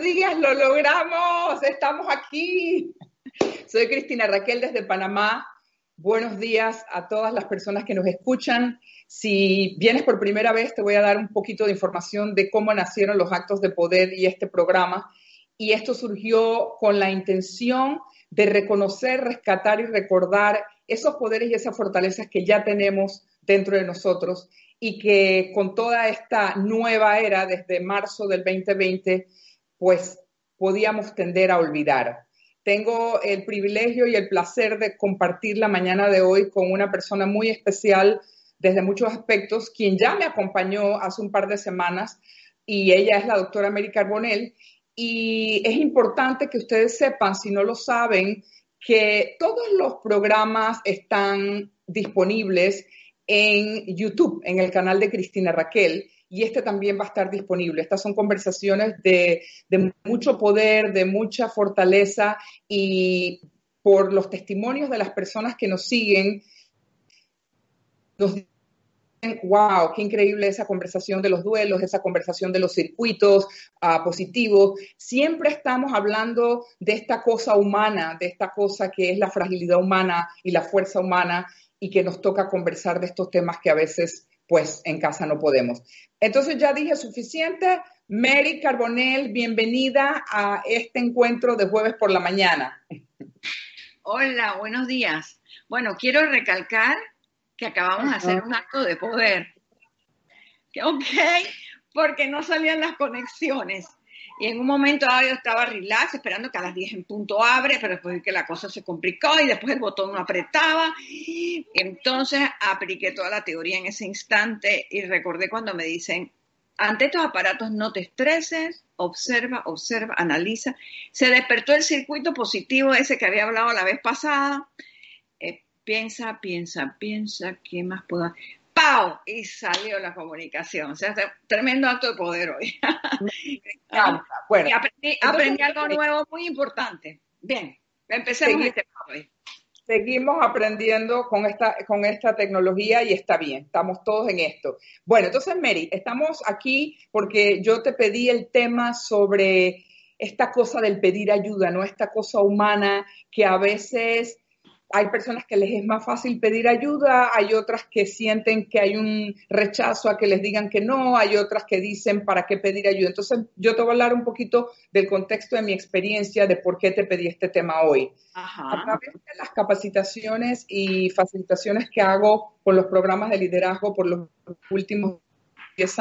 Días, lo logramos, estamos aquí. Soy Cristina Raquel desde Panamá. Buenos días a todas las personas que nos escuchan. Si vienes por primera vez, te voy a dar un poquito de información de cómo nacieron los actos de poder y este programa. Y esto surgió con la intención de reconocer, rescatar y recordar esos poderes y esas fortalezas que ya tenemos dentro de nosotros y que con toda esta nueva era desde marzo del 2020, pues podíamos tender a olvidar. Tengo el privilegio y el placer de compartir la mañana de hoy con una persona muy especial desde muchos aspectos, quien ya me acompañó hace un par de semanas y ella es la doctora Mary Carbonell. Y es importante que ustedes sepan, si no lo saben, que todos los programas están disponibles en YouTube, en el canal de Cristina Raquel, y este también va a estar disponible. Estas son conversaciones de, mucho poder, de mucha fortaleza y por los testimonios de las personas que nos siguen, nos wow, qué increíble esa conversación de los duelos, esa conversación de los circuitos uh, positivos. Siempre estamos hablando de esta cosa humana, de esta cosa que es la fragilidad humana y la fuerza humana y que nos toca conversar de estos temas que a veces pues en casa no podemos. Entonces ya dije suficiente. Mary Carbonell, bienvenida a este encuentro de jueves por la mañana. Hola, buenos días. Bueno, quiero recalcar que acabamos de hacer un acto de poder. Ok, porque no salían las conexiones. Y en un momento dado yo estaba relax, esperando que a las 10 en punto abre, pero después que la cosa se complicó y después el botón no apretaba. Entonces apliqué toda la teoría en ese instante y recordé cuando me dicen, ante estos aparatos no te estreses, observa, observa, analiza. Se despertó el circuito positivo ese que había hablado la vez pasada. Eh, piensa, piensa, piensa, ¿qué más puedo? ¡Pau! Y salió la comunicación. O sea, tremendo acto de poder hoy. bueno, y aprendí, aprendí algo nuevo muy importante. Bien, empecemos este hoy. Seguimos aprendiendo con esta, con esta tecnología y está bien, estamos todos en esto. Bueno, entonces, Mary, estamos aquí porque yo te pedí el tema sobre esta cosa del pedir ayuda, ¿no? Esta cosa humana que a veces hay personas que les es más fácil pedir ayuda, hay otras que sienten que hay un rechazo a que les digan que no, hay otras que dicen para qué pedir ayuda. Entonces, yo te voy a hablar un poquito del contexto de mi experiencia, de por qué te pedí este tema hoy. A través de las capacitaciones y facilitaciones que hago con los programas de liderazgo por los últimos 10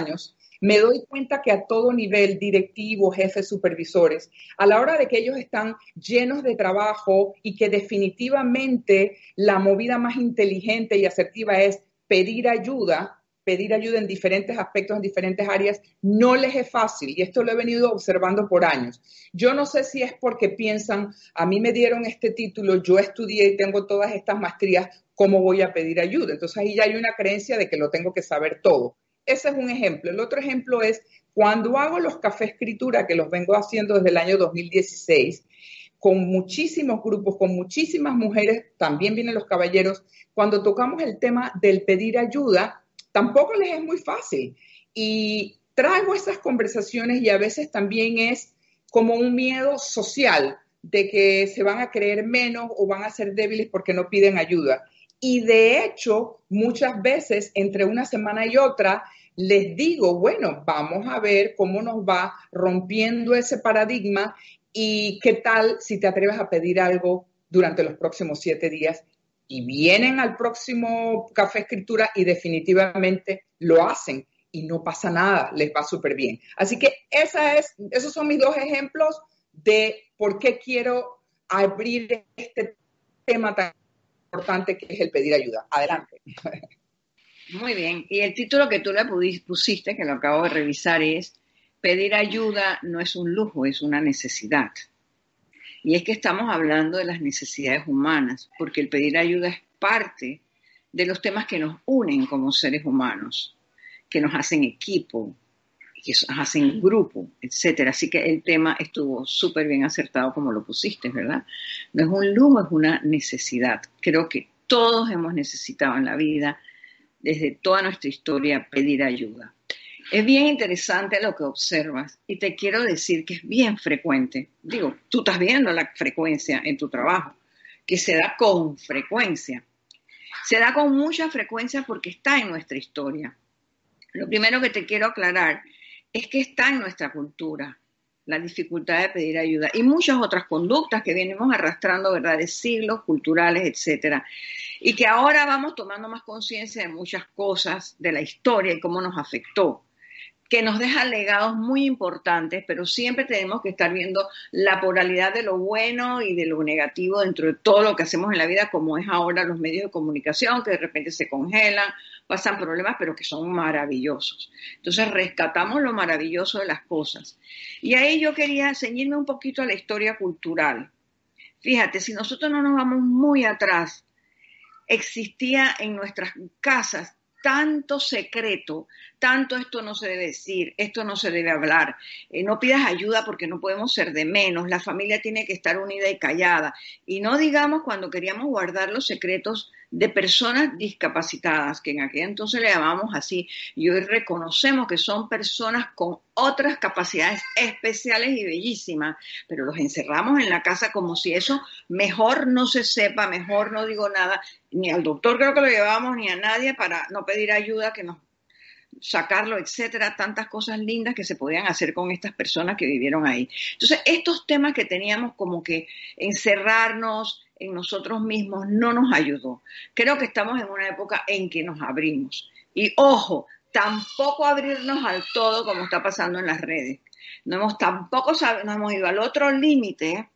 años, me doy cuenta que a todo nivel, directivo, jefes, supervisores, a la hora de que ellos están llenos de trabajo y que definitivamente la movida más inteligente y asertiva es pedir ayuda, pedir ayuda en diferentes aspectos, en diferentes áreas, no les es fácil. Y esto lo he venido observando por años. Yo no sé si es porque piensan, a mí me dieron este título, yo estudié y tengo todas estas maestrías, ¿cómo voy a pedir ayuda? Entonces ahí ya hay una creencia de que lo tengo que saber todo. Ese es un ejemplo. El otro ejemplo es cuando hago los café escritura, que los vengo haciendo desde el año 2016, con muchísimos grupos, con muchísimas mujeres, también vienen los caballeros, cuando tocamos el tema del pedir ayuda, tampoco les es muy fácil. Y traigo esas conversaciones y a veces también es como un miedo social de que se van a creer menos o van a ser débiles porque no piden ayuda. Y de hecho, muchas veces entre una semana y otra, les digo, bueno, vamos a ver cómo nos va rompiendo ese paradigma y qué tal si te atreves a pedir algo durante los próximos siete días y vienen al próximo café escritura y definitivamente lo hacen y no pasa nada, les va súper bien. Así que esos son mis dos ejemplos de por qué quiero abrir este tema tan importante que es el pedir ayuda. Adelante. Muy bien. Y el título que tú le pusiste, que lo acabo de revisar, es Pedir ayuda no es un lujo, es una necesidad. Y es que estamos hablando de las necesidades humanas, porque el pedir ayuda es parte de los temas que nos unen como seres humanos, que nos hacen equipo, que nos hacen grupo, etcétera. Así que el tema estuvo súper bien acertado como lo pusiste, ¿verdad? No es un lujo, es una necesidad. Creo que todos hemos necesitado en la vida, desde toda nuestra historia, pedir ayuda. Es bien interesante lo que observas y te quiero decir que es bien frecuente. Digo, tú estás viendo la frecuencia en tu trabajo, que se da con frecuencia. Se da con mucha frecuencia porque está en nuestra historia. Lo primero que te quiero aclarar es que está en nuestra cultura la dificultad de pedir ayuda y muchas otras conductas que venimos arrastrando, ¿verdad?, de siglos culturales, etcétera. Y que ahora vamos tomando más conciencia de muchas cosas de la historia y cómo nos afectó que nos deja legados muy importantes, pero siempre tenemos que estar viendo la polaridad de lo bueno y de lo negativo dentro de todo lo que hacemos en la vida, como es ahora los medios de comunicación, que de repente se congelan, pasan problemas, pero que son maravillosos. Entonces rescatamos lo maravilloso de las cosas. Y ahí yo quería ceñirme un poquito a la historia cultural. Fíjate, si nosotros no nos vamos muy atrás, existía en nuestras casas tanto secreto, tanto esto no se debe decir, esto no se debe hablar, eh, no pidas ayuda porque no podemos ser de menos, la familia tiene que estar unida y callada. Y no digamos cuando queríamos guardar los secretos de personas discapacitadas, que en aquel entonces le llamamos así, y hoy reconocemos que son personas con otras capacidades especiales y bellísimas, pero los encerramos en la casa como si eso mejor no se sepa, mejor no digo nada, ni al doctor creo que lo llevamos, ni a nadie para no pedir ayuda que nos sacarlo, etcétera, tantas cosas lindas que se podían hacer con estas personas que vivieron ahí. Entonces, estos temas que teníamos como que encerrarnos, en nosotros mismos no nos ayudó. Creo que estamos en una época en que nos abrimos. Y ojo, tampoco abrirnos al todo como está pasando en las redes. No hemos tampoco no hemos ido al otro límite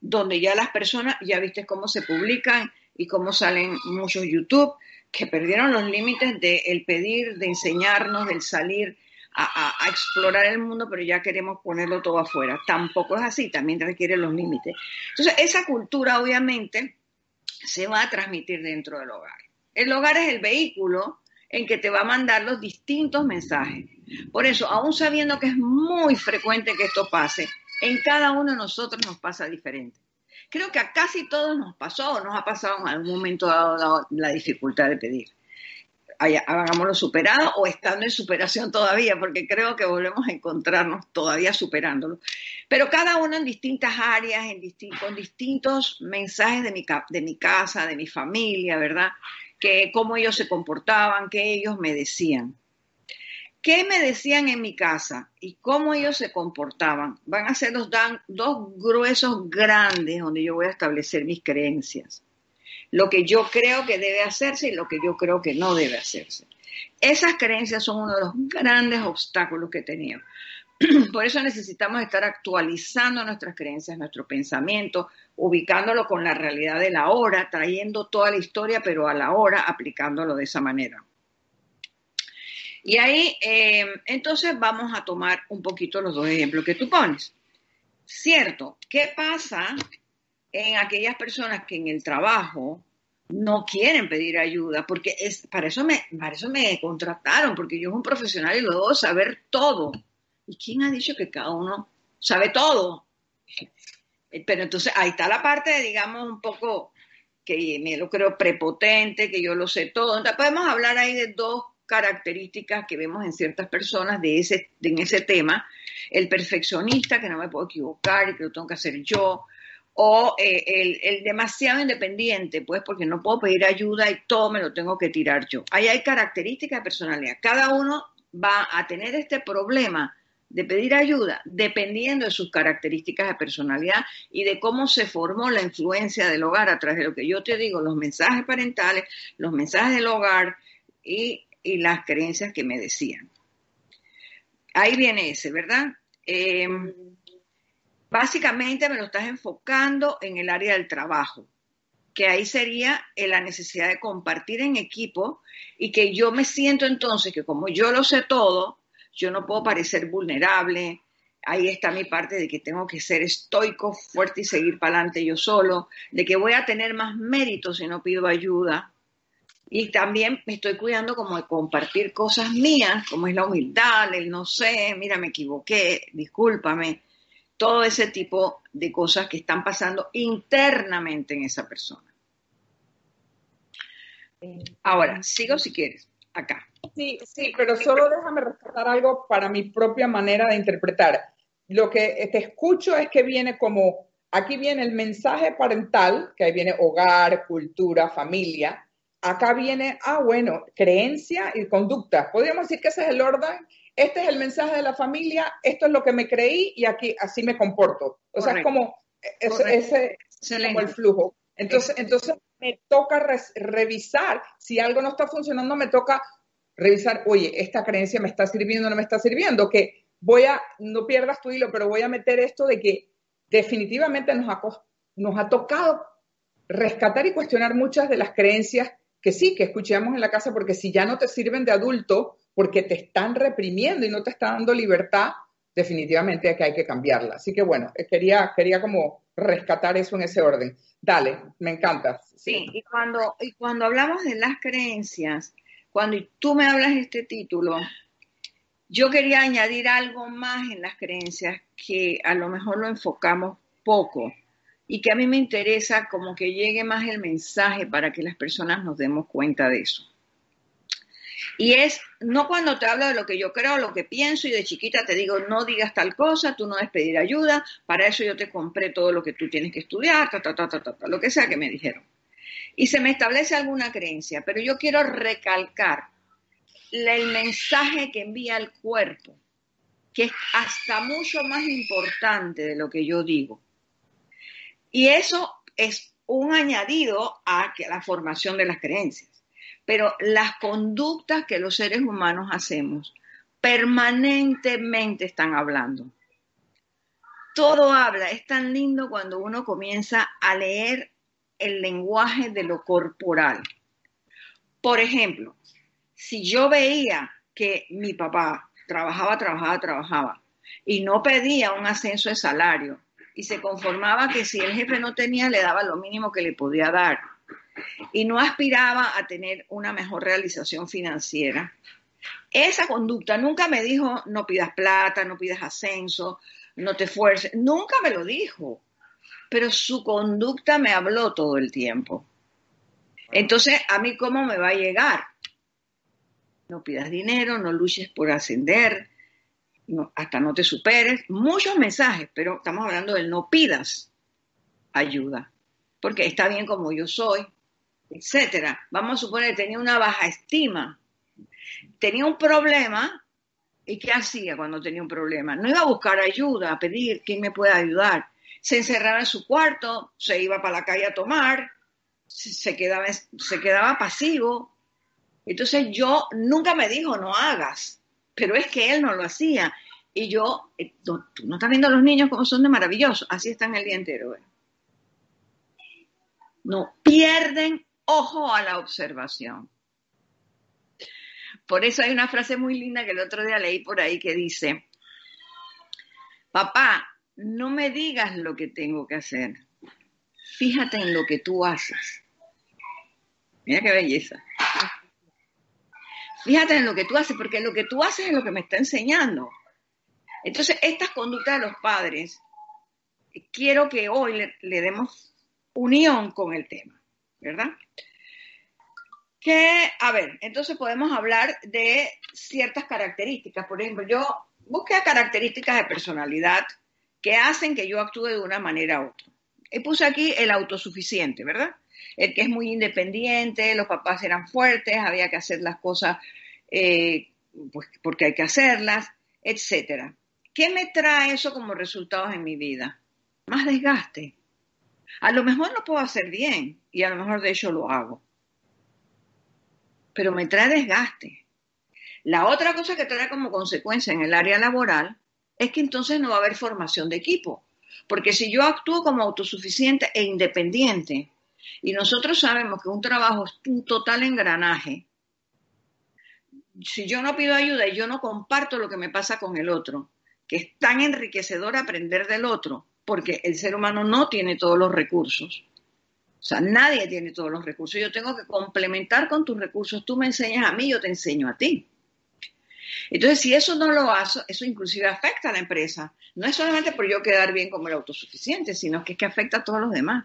donde ya las personas, ya viste cómo se publican y cómo salen muchos YouTube, que perdieron los límites del pedir, de enseñarnos, del salir a, explorar el mundo, pero ya queremos ponerlo todo afuera. Tampoco es así, también requiere los límites. Entonces, esa cultura obviamente se va a transmitir dentro del hogar. El hogar es el vehículo en que te va a mandar los distintos mensajes. Por eso, aún sabiendo que es muy frecuente que esto pase, en cada uno de nosotros nos pasa diferente. Creo que a casi todos nos pasó o nos ha pasado en algún momento dado la dificultad de pedir hagámoslo superado o estando en superación todavía, porque creo que volvemos a encontrarnos todavía superándolo. Pero cada uno en distintas áreas, en con distintos mensajes de mi, casa, de mi familia, ¿verdad? Que cómo ellos se comportaban, qué ellos me decían. ¿Qué me decían en mi casa y cómo ellos se comportaban? Van a ser los dos gruesos grandes donde yo voy a establecer mis creencias lo que yo creo que debe hacerse y lo que yo creo que no debe hacerse. Esas creencias son uno de los grandes obstáculos que tenemos. Por eso necesitamos estar actualizando nuestras creencias, nuestro pensamiento, ubicándolo con la realidad de la hora, trayendo toda la historia, pero a la hora aplicándolo de esa manera. Y ahí, eh, entonces vamos a tomar un poquito los dos ejemplos que tú pones. Cierto, ¿qué pasa en aquellas personas que en el trabajo no quieren pedir ayuda, porque es, para, eso me, para eso me contrataron, porque yo soy un profesional y lo debo saber todo. ¿Y quién ha dicho que cada uno sabe todo? Pero entonces ahí está la parte, digamos, un poco que me lo creo prepotente, que yo lo sé todo. Entonces podemos hablar ahí de dos características que vemos en ciertas personas de ese, en ese tema. El perfeccionista, que no me puedo equivocar y que lo tengo que hacer yo, o eh, el, demasiado independiente, pues porque no puedo pedir ayuda y todo me lo tengo que tirar yo. Ahí hay características de personalidad. Cada uno va a tener este problema de pedir ayuda dependiendo de sus características de personalidad y de cómo se formó la influencia del hogar a través de lo que yo te digo, los mensajes parentales, los mensajes del hogar y, y las creencias que me decían. Ahí viene ese, ¿verdad? Eh, básicamente me lo estás enfocando en el área del trabajo, que ahí sería la necesidad de compartir en equipo y que yo me siento entonces que como yo lo sé todo, yo no puedo parecer vulnerable. Ahí está mi parte de que tengo que ser estoico, fuerte y seguir para adelante yo solo, de que voy a tener más mérito si no pido ayuda. Y también me estoy cuidando como de compartir cosas mías, como es la humildad, el no sé, mira, me equivoqué, discúlpame todo ese tipo de cosas que están pasando internamente en esa persona. Ahora, sigo si quieres, acá. Sí, sí, pero solo déjame rescatar algo para mi propia manera de interpretar. Lo que te escucho es que viene como, aquí viene el mensaje parental, que ahí viene hogar, cultura, familia. Acá viene, ah, bueno, creencia y conducta. Podríamos decir que ese es el orden este es el mensaje de la familia, esto es lo que me creí y aquí así me comporto. O sea, es como ese, como el flujo. Entonces, entonces me toca revisar, si algo no está funcionando, me toca revisar, oye, esta creencia me está sirviendo o no me está sirviendo, que voy a, no pierdas tu hilo, pero voy a meter esto de que definitivamente nos ha, nos ha tocado rescatar y cuestionar muchas de las creencias que sí, que escuchamos en la casa, porque si ya no te sirven de adulto, porque te están reprimiendo y no te está dando libertad, definitivamente que hay que cambiarla. Así que bueno, eh, quería, quería como rescatar eso en ese orden. Dale, me encanta. Sí, y cuando, y cuando hablamos de las creencias, cuando tú me hablas de este título, yo quería añadir algo más en las creencias que a lo mejor lo enfocamos poco y que a mí me interesa como que llegue más el mensaje para que las personas nos demos cuenta de eso. Y es, no cuando te hablo de lo que yo creo, lo que pienso y de chiquita te digo, no digas tal cosa, tú no debes pedir ayuda, para eso yo te compré todo lo que tú tienes que estudiar, ta, ta, ta, ta, ta, lo que sea que me dijeron. Y se me establece alguna creencia, pero yo quiero recalcar el mensaje que envía el cuerpo, que es hasta mucho más importante de lo que yo digo. Y eso es un añadido a la formación de las creencias pero las conductas que los seres humanos hacemos permanentemente están hablando. Todo habla, es tan lindo cuando uno comienza a leer el lenguaje de lo corporal. Por ejemplo, si yo veía que mi papá trabajaba, trabajaba, trabajaba y no pedía un ascenso de salario y se conformaba que si el jefe no tenía le daba lo mínimo que le podía dar y no aspiraba a tener una mejor realización financiera. Esa conducta nunca me dijo no pidas plata, no pidas ascenso, no te esfuerces, nunca me lo dijo, pero su conducta me habló todo el tiempo. Entonces, ¿a mí cómo me va a llegar? No pidas dinero, no luches por ascender, hasta no te superes. Muchos mensajes, pero estamos hablando del no pidas ayuda, porque está bien como yo soy, etcétera. Vamos a suponer tenía una baja estima, tenía un problema, ¿y qué hacía cuando tenía un problema? No iba a buscar ayuda, a pedir quién me puede ayudar. Se encerraba en su cuarto, se iba para la calle a tomar, se quedaba, se quedaba pasivo. Entonces yo nunca me dijo no hagas, pero es que él no lo hacía. Y yo, eh, tú no estás viendo a los niños como son de maravillosos, así están el día entero. No pierden ojo a la observación. Por eso hay una frase muy linda que el otro día leí por ahí que dice, papá, no me digas lo que tengo que hacer, fíjate en lo que tú haces. Mira qué belleza. Fíjate en lo que tú haces, porque lo que tú haces es lo que me está enseñando. Entonces, estas conductas de los padres, quiero que hoy le, le demos unión con el tema. ¿Verdad? Que, a ver, entonces podemos hablar de ciertas características. Por ejemplo, yo busqué características de personalidad que hacen que yo actúe de una manera u otra. Y puse aquí el autosuficiente, ¿verdad? El que es muy independiente, los papás eran fuertes, había que hacer las cosas eh, pues, porque hay que hacerlas, etcétera. ¿Qué me trae eso como resultados en mi vida? Más desgaste. A lo mejor lo puedo hacer bien y a lo mejor de hecho lo hago. Pero me trae desgaste. La otra cosa que trae como consecuencia en el área laboral es que entonces no va a haber formación de equipo. Porque si yo actúo como autosuficiente e independiente, y nosotros sabemos que un trabajo es un total engranaje, si yo no pido ayuda y yo no comparto lo que me pasa con el otro, que es tan enriquecedor aprender del otro, porque el ser humano no tiene todos los recursos. O sea, nadie tiene todos los recursos. Yo tengo que complementar con tus recursos. Tú me enseñas a mí, yo te enseño a ti. Entonces, si eso no lo hago, eso inclusive afecta a la empresa. No es solamente por yo quedar bien como el autosuficiente, sino que es que afecta a todos los demás.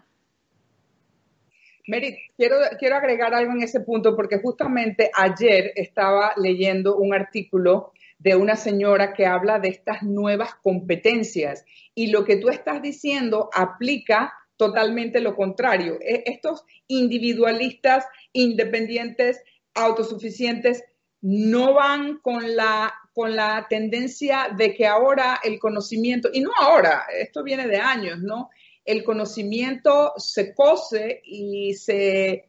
Merit, quiero, quiero agregar algo en ese punto porque justamente ayer estaba leyendo un artículo de una señora que habla de estas nuevas competencias y lo que tú estás diciendo aplica totalmente lo contrario. E, estos individualistas, independientes, autosuficientes, no van con la, con la tendencia de que ahora el conocimiento, y no ahora, esto viene de años, ¿no? El conocimiento se cose y se,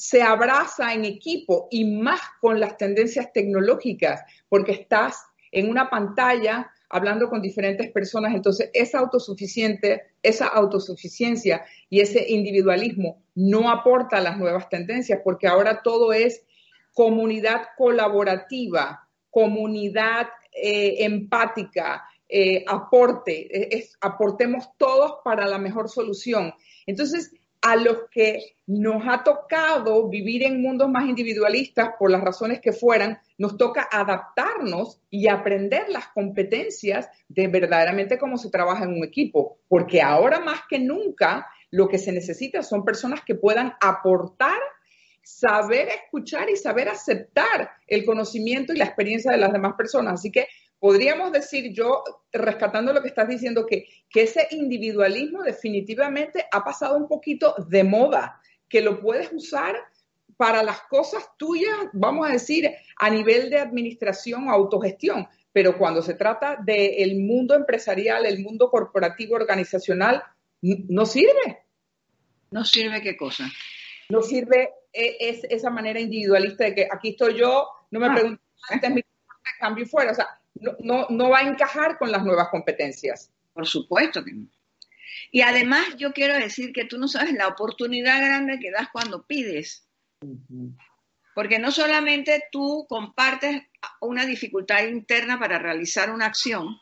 se abraza en equipo y más con las tendencias tecnológicas, porque estás en una pantalla hablando con diferentes personas, entonces esa autosuficiente, esa autosuficiencia y ese individualismo no aporta las nuevas tendencias, porque ahora todo es comunidad colaborativa, comunidad eh, empática, eh, aporte, aportemos todos para la mejor solución. Entonces, a los que nos ha tocado vivir en mundos más individualistas, por las razones que fueran, nos toca adaptarnos y aprender las competencias de verdaderamente cómo se trabaja en un equipo, porque ahora más que nunca lo que se necesita son personas que puedan aportar saber escuchar y saber aceptar el conocimiento y la experiencia de las demás personas. Así que podríamos decir yo, rescatando lo que estás diciendo, que, que ese individualismo definitivamente ha pasado un poquito de moda, que lo puedes usar para las cosas tuyas, vamos a decir, a nivel de administración o autogestión. Pero cuando se trata del mundo empresarial, el mundo corporativo, organizacional, no sirve. ¿No sirve qué cosa? No sirve e, es esa manera individualista de que aquí estoy yo, no me ah. pregunto, este es mi cambio fuera. O sea, no, no, va a encajar con las nuevas competencias. Por supuesto que no. Y además yo quiero decir que tú no sabes la oportunidad grande que das cuando pides. Porque no solamente tú compartes una dificultad interna para realizar una acción,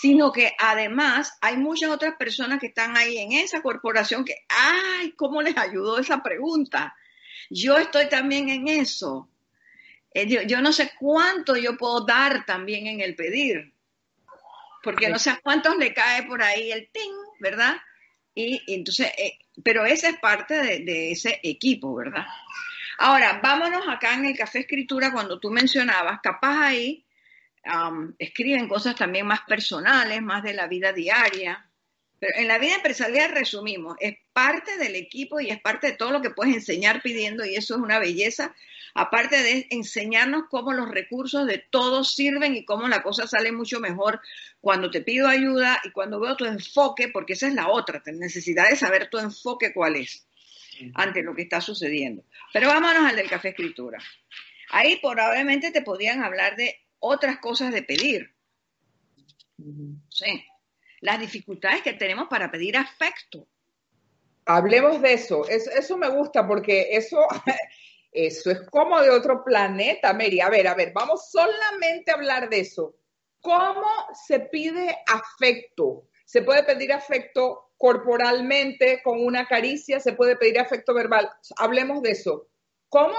sino que además hay muchas otras personas que están ahí en esa corporación que, ay, ¿cómo les ayudó esa pregunta? Yo estoy también en eso. Eh, yo, no sé cuánto yo puedo dar también en el pedir, porque no sé a cuántos le cae por ahí el ting, ¿verdad? Y, entonces, eh, pero esa es parte de, ese equipo, ¿verdad? Ahora, vámonos acá en el café escritura, cuando tú mencionabas, capaz ahí escriben cosas también más personales, más de la vida diaria. Pero en la vida empresarial resumimos, es parte del equipo y es parte de todo lo que puedes enseñar pidiendo y eso es una belleza, aparte de enseñarnos cómo los recursos de todos sirven y cómo la cosa sale mucho mejor cuando te pido ayuda y cuando veo tu enfoque, porque esa es la otra, necesidad de saber tu enfoque cuál es ante lo que está sucediendo. Pero vámonos al del café escritura. Ahí probablemente te podían hablar de otras cosas de pedir. Sí. Las dificultades que tenemos para pedir afecto. Hablemos de eso. eso. me gusta porque eso, eso es como de otro planeta, Mary. A ver, a ver, vamos solamente a hablar de eso. ¿Cómo se pide afecto? Se puede pedir afecto corporalmente, con una caricia, se puede pedir afecto verbal. Hablemos de eso. ¿Cómo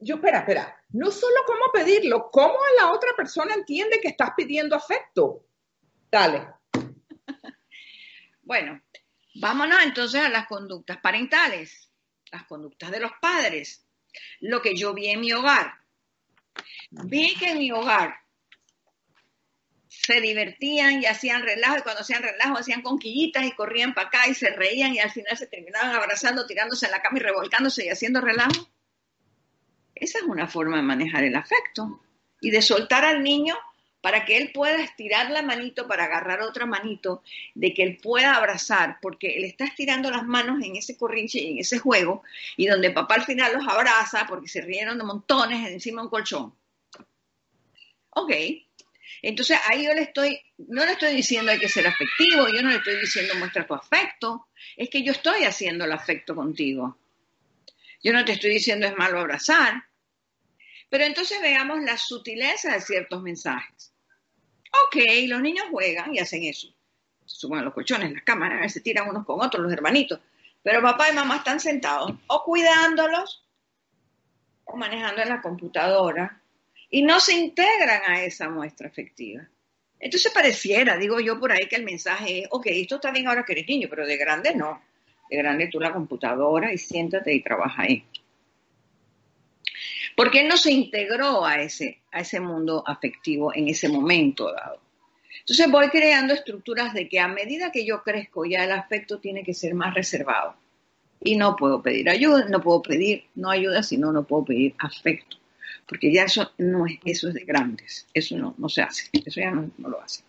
yo, espera, espera, no solo cómo pedirlo, cómo la otra persona entiende que estás pidiendo afecto. Dale. Bueno, vámonos entonces a las conductas parentales, las conductas de los padres, lo que yo vi en mi hogar. Vi que en mi hogar se divertían y hacían relajo, y cuando hacían relajo hacían conquillitas y corrían para acá y se reían y al final se terminaban abrazando, tirándose en la cama y revolcándose y haciendo relajo. Esa es una forma de manejar el afecto y de soltar al niño para que él pueda estirar la manito para agarrar otra manito, de que él pueda abrazar, porque él está estirando las manos en ese corrinche y en ese juego, y donde papá al final los abraza porque se rieron de montones encima de un colchón. Ok, entonces ahí yo le estoy, no le estoy diciendo hay que ser afectivo, yo no le estoy diciendo muestra tu afecto, es que yo estoy haciendo el afecto contigo. Yo no te estoy diciendo es malo abrazar, pero entonces veamos la sutileza de ciertos mensajes. Ok, los niños juegan y hacen eso. Se suben a los colchones, las cámaras, se tiran unos con otros, los hermanitos. Pero papá y mamá están sentados o cuidándolos o manejando en la computadora y no se integran a esa muestra afectiva. Entonces pareciera, digo yo por ahí, que el mensaje es, ok, esto está bien ahora que eres niño, pero de grande no. De grande tú la computadora y siéntate y trabaja ahí. Porque él no se integró a ese, a ese mundo afectivo en ese momento dado. Entonces voy creando estructuras de que a medida que yo crezco ya el afecto tiene que ser más reservado. Y no puedo pedir ayuda, no puedo pedir no ayuda, sino no puedo pedir afecto. Porque ya eso no es, eso es de grandes, eso no, no se hace, eso ya no, lo hace.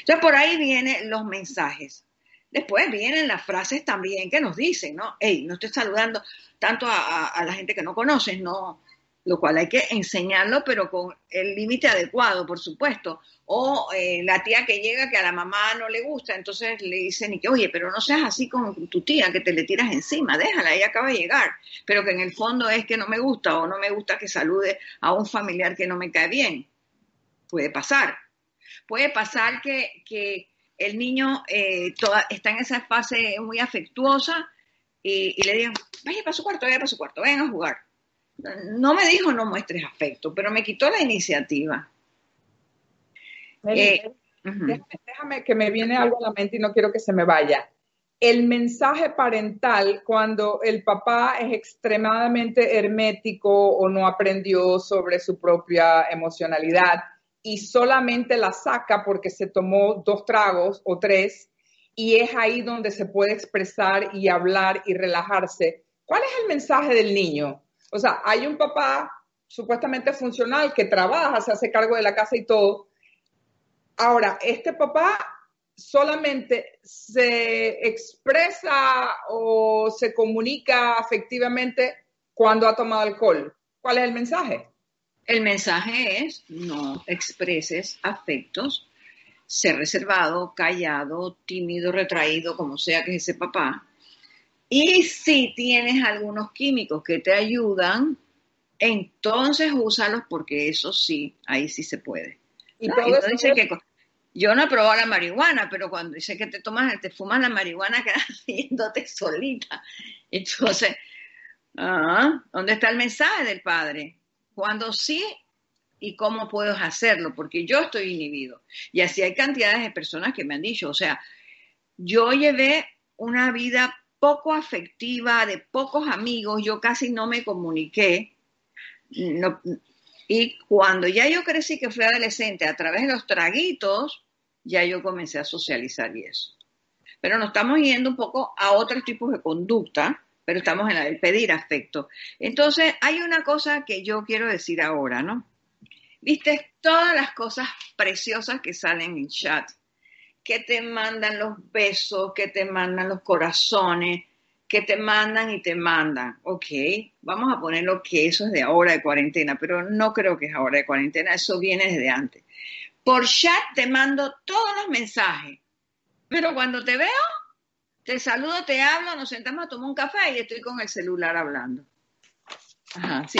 Entonces por ahí vienen los mensajes. Después vienen las frases también que nos dicen, ¿no? Hey, no estoy saludando tanto a, a la gente que no conoces, no, lo cual hay que enseñarlo, pero con el límite adecuado, por supuesto. O eh, la tía que llega que a la mamá no le gusta, entonces le dicen, y que, oye, pero no seas así con tu tía, que te le tiras encima, déjala, ella acaba de llegar, pero que en el fondo es que no me gusta o no me gusta que salude a un familiar que no me cae bien. Puede pasar. Puede pasar que, el niño eh, está en esa fase muy afectuosa y, y le digan, vaya para su cuarto, vaya para su cuarto, vayan a jugar no me dijo no muestres afecto, pero me quitó la iniciativa. Eh, déjame que me viene algo a la mente y no quiero que se me vaya. El mensaje parental cuando el papá es extremadamente hermético o no aprendió sobre su propia emocionalidad y solamente la saca porque se tomó dos tragos o tres y es ahí donde se puede expresar y hablar y relajarse. ¿Cuál es el mensaje del niño? O sea, hay un papá supuestamente funcional que trabaja, se hace cargo de la casa y todo. Ahora, este papá solamente se expresa o se comunica afectivamente cuando ha tomado alcohol. ¿Cuál es el mensaje? El mensaje es no expreses afectos, ser reservado, callado, tímido, retraído, como sea que es ese papá, y si tienes algunos químicos que te ayudan, entonces úsalos porque eso sí, ahí sí se puede. Y dice que yo no he probado la marihuana, pero cuando dice que te tomas, te fumas la marihuana, quedas haciéndote solita. Entonces, ah, ¿dónde está el mensaje del padre? Cuando sí y cómo puedo hacerlo, porque yo estoy inhibido. Y así hay cantidades de personas que me han dicho, o sea, yo llevé una vida poco afectiva, de pocos amigos, yo casi no me comuniqué. y cuando ya yo crecí, que fui adolescente, a través de los traguitos, ya yo comencé a socializar y eso. Pero nos estamos yendo un poco a otros tipos de conducta, pero estamos en el pedir afecto. Entonces, hay una cosa que yo quiero decir ahora, ¿no? Viste todas las cosas preciosas que salen en chat que te mandan los besos, que te mandan los corazones, que te mandan y te mandan. Ok, vamos a poner lo que eso es de ahora de cuarentena, pero no creo que es ahora de cuarentena, eso viene desde antes. Por chat te mando todos los mensajes, pero cuando te veo, te saludo, te hablo, nos sentamos a tomar un café y estoy con el celular hablando. Ajá, sí.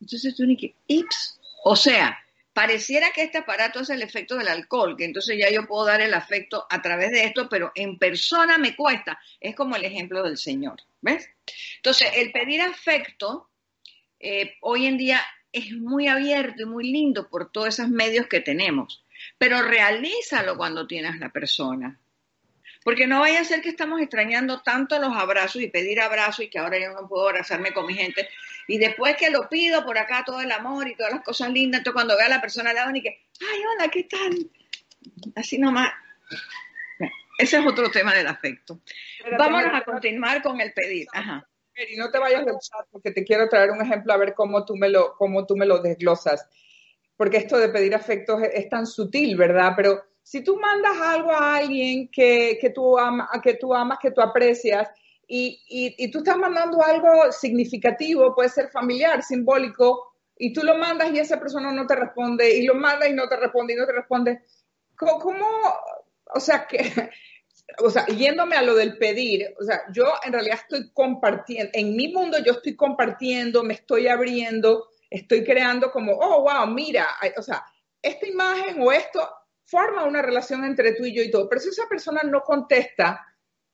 Entonces tú ni que, ips, o sea, Pareciera que este aparato es el efecto del alcohol, que entonces ya yo puedo dar el afecto a través de esto, pero en persona me cuesta. Es como el ejemplo del Señor, ¿ves? Entonces, el pedir afecto eh, hoy en día es muy abierto y muy lindo por todos esos medios que tenemos, pero realízalo cuando tienes la persona. Porque no vaya a ser que estamos extrañando tanto los abrazos y pedir abrazos y que ahora yo no puedo abrazarme con mi gente. Y después que lo pido por acá todo el amor y todas las cosas lindas, entonces cuando vea a la persona al lado y que, ay, hola, ¿qué tal? así nomás. Ese es otro tema del afecto. Vámonos a continuar con el pedir. Ajá. Y no te vayas del chat porque te quiero traer un ejemplo a ver cómo tú me lo, cómo tú me lo desglosas. Porque esto de pedir afecto es, tan sutil, ¿verdad? Pero si tú mandas algo a alguien que, que, tú, ama, que tú amas, que tú aprecias, y, y, y, tú estás mandando algo significativo, puede ser familiar, simbólico, y tú lo mandas y esa persona no te responde, y lo mandas y no te responde, y no te responde. ¿Cómo, o sea, que, o sea, yéndome a lo del pedir, o sea, yo en realidad estoy compartiendo, en mi mundo yo estoy compartiendo, me estoy abriendo, estoy creando como, oh, wow, mira, o sea, esta imagen o esto forma una relación entre tú y yo y todo, pero si esa persona no contesta,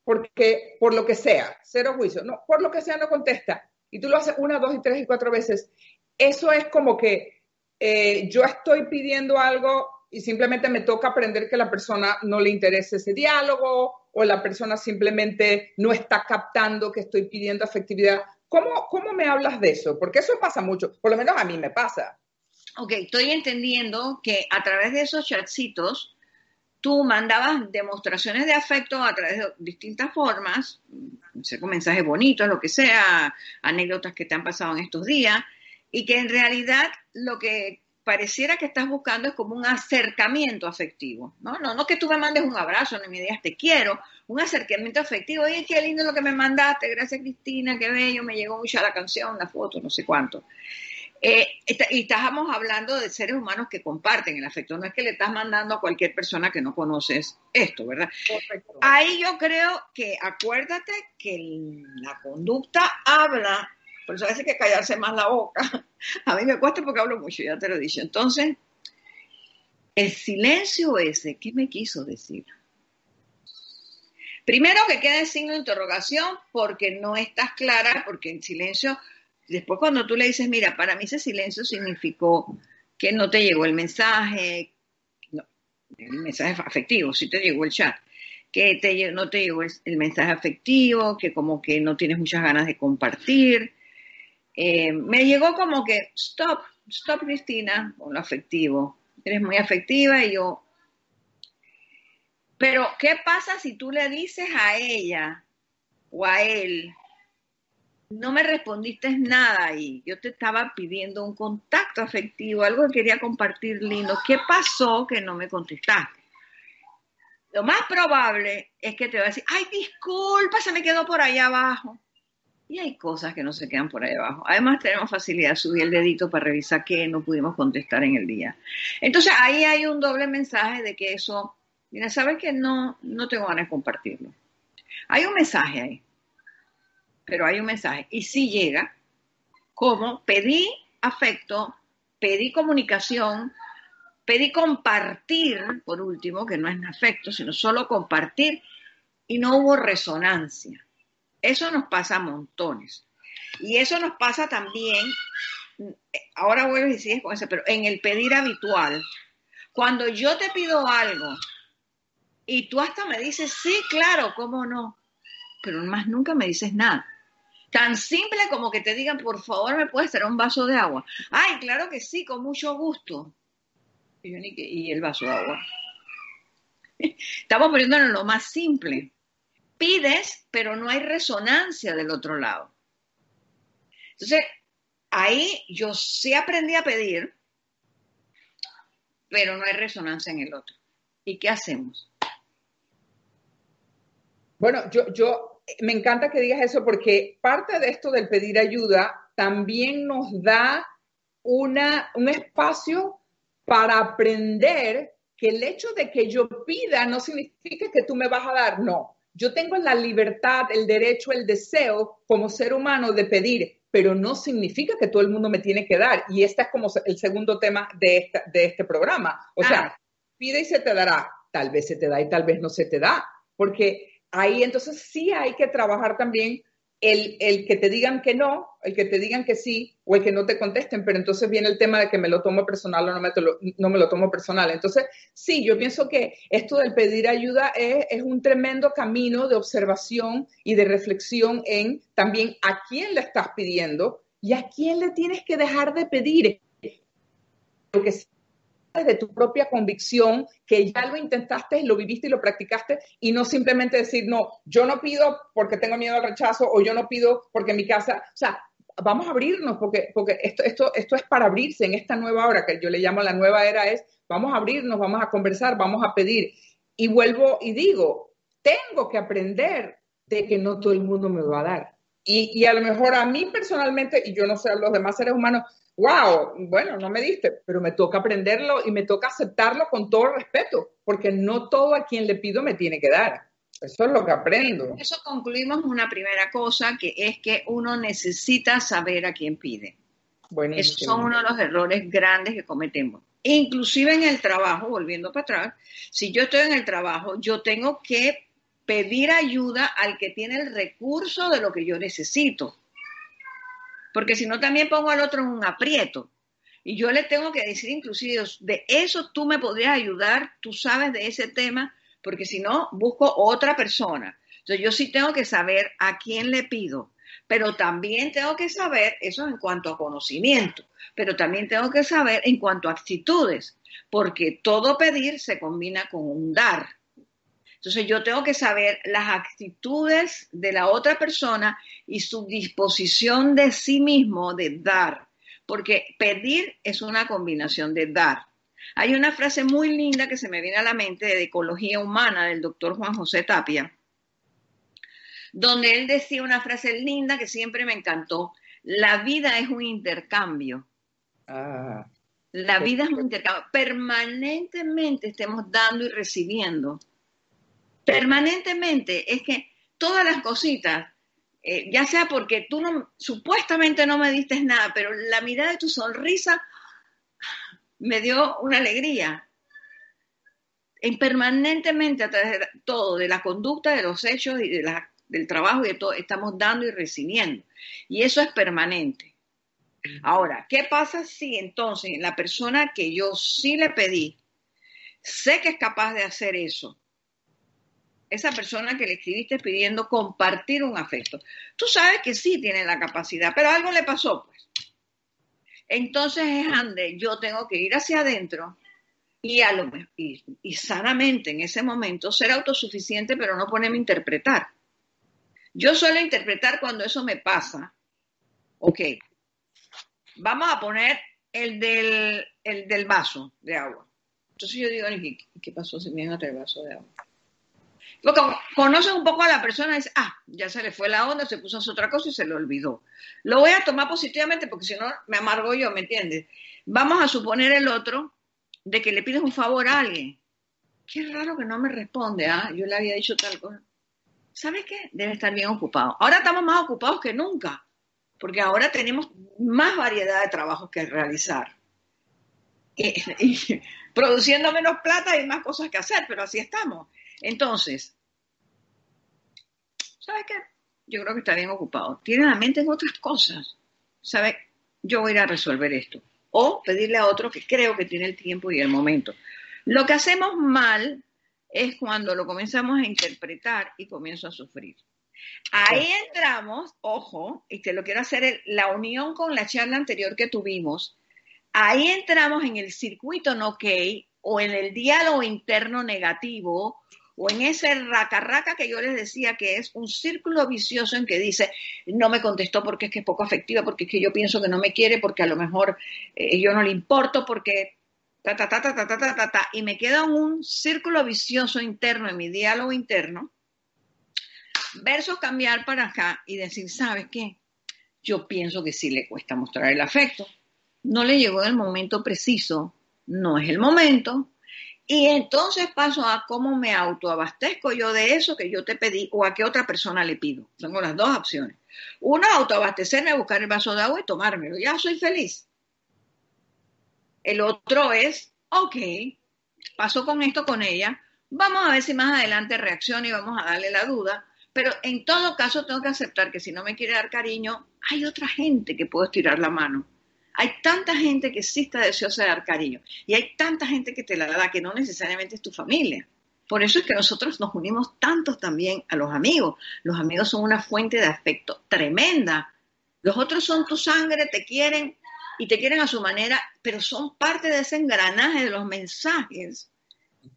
porque por lo que sea, cero juicio, no, por lo que sea no contesta, y tú lo haces una, dos y tres y cuatro veces, eso es como que eh, yo estoy pidiendo algo y simplemente me toca aprender que la persona no le interesa ese diálogo o la persona simplemente no está captando que estoy pidiendo afectividad. ¿Cómo, cómo me hablas de eso? Porque eso pasa mucho, por lo menos a mí me pasa. Ok, estoy entendiendo que a través de esos chatcitos tú mandabas demostraciones de afecto a través de distintas formas, con mensajes bonitos, lo que sea, anécdotas que te han pasado en estos días, y que en realidad lo que pareciera que estás buscando es como un acercamiento afectivo, ¿no? No, no que tú me mandes un abrazo, ni me digas te quiero, un acercamiento afectivo, oye, qué lindo lo que me mandaste, gracias Cristina, qué bello, me llegó mucho la canción, la foto, no sé cuánto. Eh, y estábamos hablando de seres humanos que comparten el afecto, no es que le estás mandando a cualquier persona que no conoces esto, ¿verdad? Ahí yo creo que acuérdate que la conducta habla por eso a veces hay que callarse más la boca. A mí me cuesta porque hablo mucho, ya te lo he dicho. Entonces, el silencio ese, ¿qué me quiso decir? Primero que quede signo de interrogación porque no estás clara, porque en silencio, después cuando tú le dices, mira, para mí ese silencio significó que no te llegó el mensaje, no, el mensaje afectivo, sí te llegó el chat, que te, no te llegó el mensaje afectivo, que como que no tienes muchas ganas de compartir, eh, me llegó como que, stop, stop Cristina, con lo afectivo. Eres muy afectiva y yo... Pero, ¿qué pasa si tú le dices a ella o a él, no me respondiste nada y yo te estaba pidiendo un contacto afectivo, algo que quería compartir lindo. ¿Qué pasó que no me contestaste? Lo más probable es que te va a decir, ay, disculpa, se me quedó por ahí abajo. Y hay cosas que no se quedan por ahí abajo. Además, tenemos facilidad de subir el dedito para revisar qué no pudimos contestar en el día. Entonces, ahí hay un doble mensaje de que eso, mira, sabes que no, no tengo ganas de compartirlo. Hay un mensaje ahí, pero hay un mensaje. Y si llega, como pedí afecto, pedí comunicación, pedí compartir, por último, que no es afecto, sino solo compartir, y no hubo resonancia. Eso nos pasa a montones. Y eso nos pasa también, ahora vuelvo y sigues con eso, pero en el pedir habitual. Cuando yo te pido algo y tú hasta me dices, sí, claro, ¿cómo no? Pero más nunca me dices nada. Tan simple como que te digan, por favor, ¿me puedes traer un vaso de agua? Ay, claro que sí, con mucho gusto. Y, el vaso de agua. Estamos poniéndonos lo más simple pides, pero no hay resonancia del otro lado. Entonces, ahí yo sí aprendí a pedir, pero no hay resonancia en el otro. ¿Y qué hacemos? Bueno, yo, yo me encanta que digas eso porque parte de esto del pedir ayuda también nos da una, un espacio para aprender que el hecho de que yo pida no significa que tú me vas a dar, no yo tengo la libertad, el derecho, el deseo como ser humano de pedir, pero no significa que todo el mundo me tiene que dar. Y este es como el segundo tema de, de este programa. O sea, ah. pide y se te dará. Tal vez se te da y tal vez no se te da. Porque ahí entonces sí hay que trabajar también el, que te digan que no, el que te digan que sí o el que no te contesten, pero entonces viene el tema de que me lo tomo personal o no me, lo, no me lo tomo personal. Entonces, sí, yo pienso que esto del pedir ayuda es, es, un tremendo camino de observación y de reflexión en también a quién le estás pidiendo y a quién le tienes que dejar de pedir. De tu propia convicción, que ya lo intentaste, lo viviste y lo practicaste, y no simplemente decir, no, yo no pido porque tengo miedo al rechazo o yo no pido porque mi casa, o sea, vamos a abrirnos porque, porque esto, esto, esto es para abrirse en esta nueva hora, que yo le llamo la nueva era, es vamos a abrirnos, vamos a conversar, vamos a pedir. Y vuelvo y digo, tengo que aprender de que no todo el mundo me va a dar. Y, y a lo mejor a mí personalmente, y yo no sé a los demás seres humanos, wow, bueno, no me diste, pero me toca aprenderlo y me toca aceptarlo con todo respeto, porque no todo a quien le pido me tiene que dar. Eso es lo que aprendo. Eso concluimos una primera cosa, que es que uno necesita saber a quién pide. Esos son uno de los errores grandes que cometemos. Inclusive en el trabajo, volviendo para atrás, si yo estoy en el trabajo, yo tengo que pedir ayuda al que tiene el recurso de lo que yo necesito porque si no también pongo al otro en un aprieto. Y yo le tengo que decir inclusive, de eso tú me podrías ayudar, tú sabes de ese tema, porque si no, busco otra persona. Entonces yo sí tengo que saber a quién le pido, pero también tengo que saber, eso en cuanto a conocimiento, pero también tengo que saber en cuanto a actitudes, porque todo pedir se combina con un dar. Entonces yo tengo que saber las actitudes de la otra persona y su disposición de sí mismo de dar, porque pedir es una combinación de dar. Hay una frase muy linda que se me viene a la mente de Ecología Humana del doctor Juan José Tapia, donde él decía una frase linda que siempre me encantó, la vida es un intercambio. Ah, la vida es un intercambio. Permanentemente estemos dando y recibiendo permanentemente, es que todas las cositas, eh, ya sea porque tú no, supuestamente no me diste nada, pero la mirada de tu sonrisa me dio una alegría. En permanentemente a través de todo, de la conducta, de los hechos y de la, del trabajo y de todo, estamos dando y recibiendo. Y eso es permanente. Ahora, ¿qué pasa si entonces la persona que yo sí le pedí, sé que es capaz de hacer eso, esa persona que le escribiste pidiendo compartir un afecto. Tú sabes que sí tiene la capacidad, pero algo le pasó, pues. Entonces es ande, yo tengo que ir hacia adentro y, a lo, y, y sanamente en ese momento ser autosuficiente, pero no ponerme a interpretar. Yo suelo interpretar cuando eso me pasa. Ok, vamos a poner el del, el del vaso de agua. Entonces yo digo, ¿qué pasó si me el vaso de agua? Conoces un poco a la persona y dices, ah, ya se le fue la onda, se puso a hacer otra cosa y se le olvidó. Lo voy a tomar positivamente porque si no me amargo yo, ¿me entiendes? Vamos a suponer el otro de que le pides un favor a alguien. Qué raro que no me responde, ah, yo le había dicho tal cosa. ¿Sabes qué? Debe estar bien ocupado. Ahora estamos más ocupados que nunca, porque ahora tenemos más variedad de trabajos que realizar. y produciendo menos plata y más cosas que hacer, pero así estamos. Entonces, ¿sabe qué? Yo creo que está bien ocupado. Tiene la mente en otras cosas. ¿Sabe? Yo voy a ir a resolver esto. O pedirle a otro que creo que tiene el tiempo y el momento. Lo que hacemos mal es cuando lo comenzamos a interpretar y comienzo a sufrir. Ahí entramos, ojo, y te lo quiero hacer la unión con la charla anterior que tuvimos. Ahí entramos en el circuito no ok o en el diálogo interno negativo o en ese raca-raca que yo les decía que es un círculo vicioso en que dice, no me contestó porque es que es poco afectiva, porque es que yo pienso que no me quiere, porque a lo mejor eh, yo no le importo, porque ta, ta, ta, ta, ta, ta, ta, ta, y me queda un círculo vicioso interno en mi diálogo interno, versus cambiar para acá y decir, ¿sabes qué? Yo pienso que sí le cuesta mostrar el afecto, no le llegó el momento preciso, no es el momento, y entonces paso a cómo me autoabastezco yo de eso que yo te pedí o a qué otra persona le pido. Tengo las dos opciones. Uno, autoabastecerme, buscar el vaso de agua y tomármelo. Ya soy feliz. El otro es, ok, paso con esto con ella. Vamos a ver si más adelante reacciona y vamos a darle la duda. Pero en todo caso tengo que aceptar que si no me quiere dar cariño, hay otra gente que puedo estirar la mano. Hay tanta gente que sí está deseosa de dar cariño y hay tanta gente que te la da que no necesariamente es tu familia. Por eso es que nosotros nos unimos tanto también a los amigos. Los amigos son una fuente de afecto tremenda. Los otros son tu sangre, te quieren, y te quieren a su manera, pero son parte de ese engranaje de los mensajes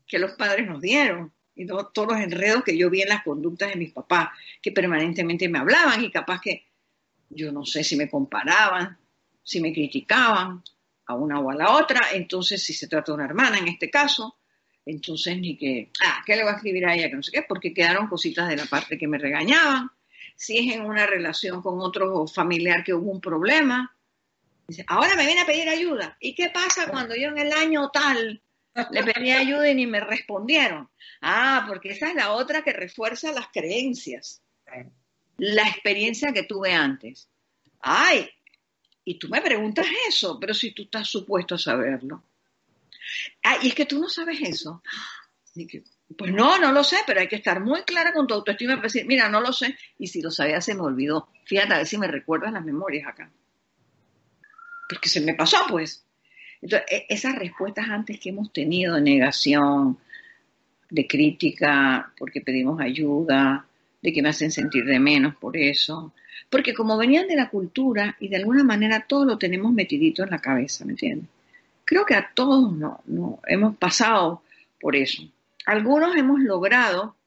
que los padres nos dieron y todos los enredos que yo vi en las conductas de mis papás, que permanentemente me hablaban y capaz que yo no sé si me comparaban, si me criticaban a una o a la otra, entonces si se trata de una hermana en este caso, entonces ni que, ah, ¿qué le voy a escribir a ella? Que no sé qué, porque quedaron cositas de la parte que me regañaban. Si es en una relación con otro familiar que hubo un problema, dice, ahora me viene a pedir ayuda. ¿Y qué pasa cuando yo en el año tal le pedí ayuda y ni me respondieron? Ah, porque esa es la otra que refuerza las creencias, la experiencia que tuve antes. Ay, y tú me preguntas eso, pero si tú estás supuesto a saberlo. Ah, y es que tú no sabes eso. pues no, no lo sé, pero hay que estar muy clara con tu autoestima para decir, mira, no lo sé, y si lo sabía se me olvidó. Fíjate, a ver si me recuerdas las memorias acá. Porque se me pasó, pues. Entonces, e, esas respuestas antes que hemos tenido de negación, de crítica, porque pedimos ayuda, de que me hacen sentir de menos por eso, porque como venían de la cultura y de alguna manera todo lo tenemos metidito en la cabeza, ¿me entiendes? Creo que a todos no, no, hemos pasado por eso. Algunos hemos logrado,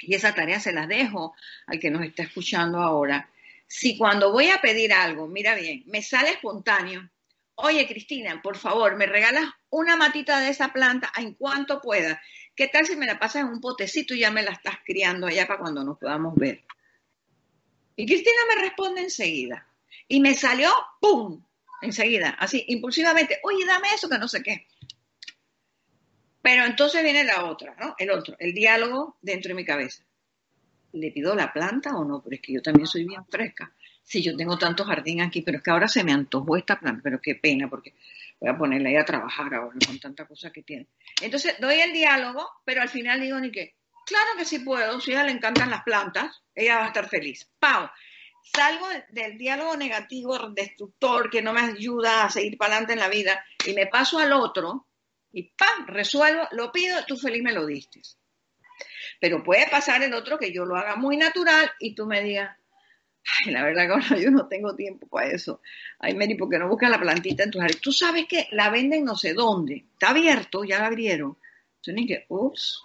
y esa tarea se la dejo al que nos está escuchando ahora, si cuando voy a pedir algo, mira bien, me sale espontáneo, oye Cristina, por favor, me regalas una matita de esa planta en cuanto pueda. ¿Qué tal si me la pasas en un potecito y ya me la estás criando allá para cuando nos podamos ver? Y Cristina me responde enseguida. Y me salió, ¡pum! enseguida, así, impulsivamente, oye, dame eso que no sé qué. Pero entonces viene la otra, ¿no? El otro, el diálogo dentro de mi cabeza. ¿Le pido la planta o no? Pero es que yo también soy bien fresca. Si yo tengo tanto jardín aquí, pero es que ahora se me antojó esta planta, pero qué pena, porque voy a ponerla ahí a trabajar ahora con tanta cosa que tiene. Entonces doy el diálogo, pero al final digo ni que, claro que sí puedo, si a ella le encantan las plantas, ella va a estar feliz. ¡Pau! salgo del diálogo negativo, destructor, que no me ayuda a seguir para adelante en la vida, y me paso al otro, y ¡pam! resuelvo, lo pido, tú feliz me lo diste. Pero puede pasar el otro que yo lo haga muy natural y tú me digas, ay, la verdad que yo no tengo tiempo para eso. Ay, Mary, ¿por qué no buscas la plantita en tu jardín? Tú sabes que la venden no sé dónde, está abierto, ya la abrieron. Entonces, que, ups,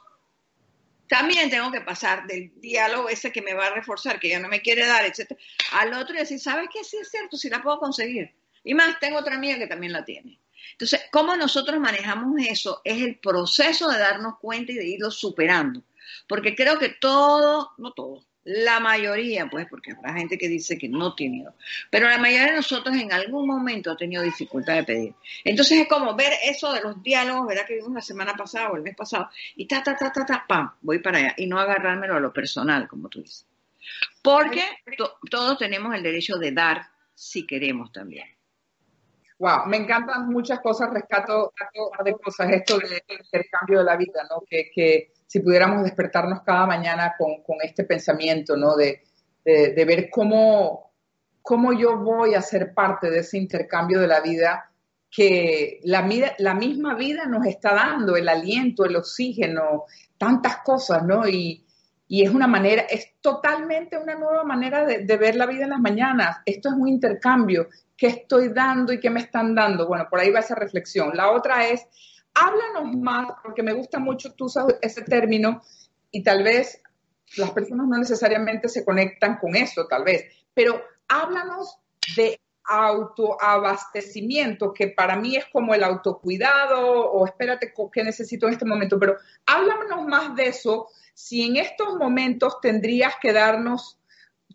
también tengo que pasar del diálogo ese que me va a reforzar, que ya no me quiere dar, etcétera, al otro y decir, ¿sabes qué? Sí es cierto, sí la puedo conseguir. Y más, tengo otra amiga que también la tiene. Entonces, ¿cómo nosotros manejamos eso? Es el proceso de darnos cuenta y de irlo superando. Porque creo que todo, no todo, la mayoría, pues, porque hay gente que dice que no tiene pero la mayoría de nosotros en algún momento ha tenido dificultad de pedir. Entonces es como ver eso de los diálogos, ¿verdad? Que vimos la semana pasada o el mes pasado, y ta, ta, ta, ta, ta, pam, voy para allá, y no agarrármelo a lo personal, como tú dices. Porque todos tenemos el derecho de dar si queremos también. Wow, me encantan muchas cosas, rescato, de cosas, esto del intercambio de la vida, ¿no? Que, que si pudiéramos despertarnos cada mañana con, este pensamiento, ¿no? De, ver cómo, cómo yo voy a ser parte de ese intercambio de la vida que la, la misma vida nos está dando, el aliento, el oxígeno, tantas cosas, ¿no? Y, es una manera, es totalmente una nueva manera de, de, ver la vida en las mañanas. Esto es un intercambio. ¿Qué estoy dando y qué me están dando? Bueno, por ahí va esa reflexión. La otra es háblanos más, porque me gusta mucho tú usas ese término y tal vez las personas no necesariamente se conectan con eso, tal vez, pero háblanos de autoabastecimiento, que para mí es como el autocuidado o espérate, ¿qué necesito en este momento? Pero háblanos más de eso, si en estos momentos tendrías que darnos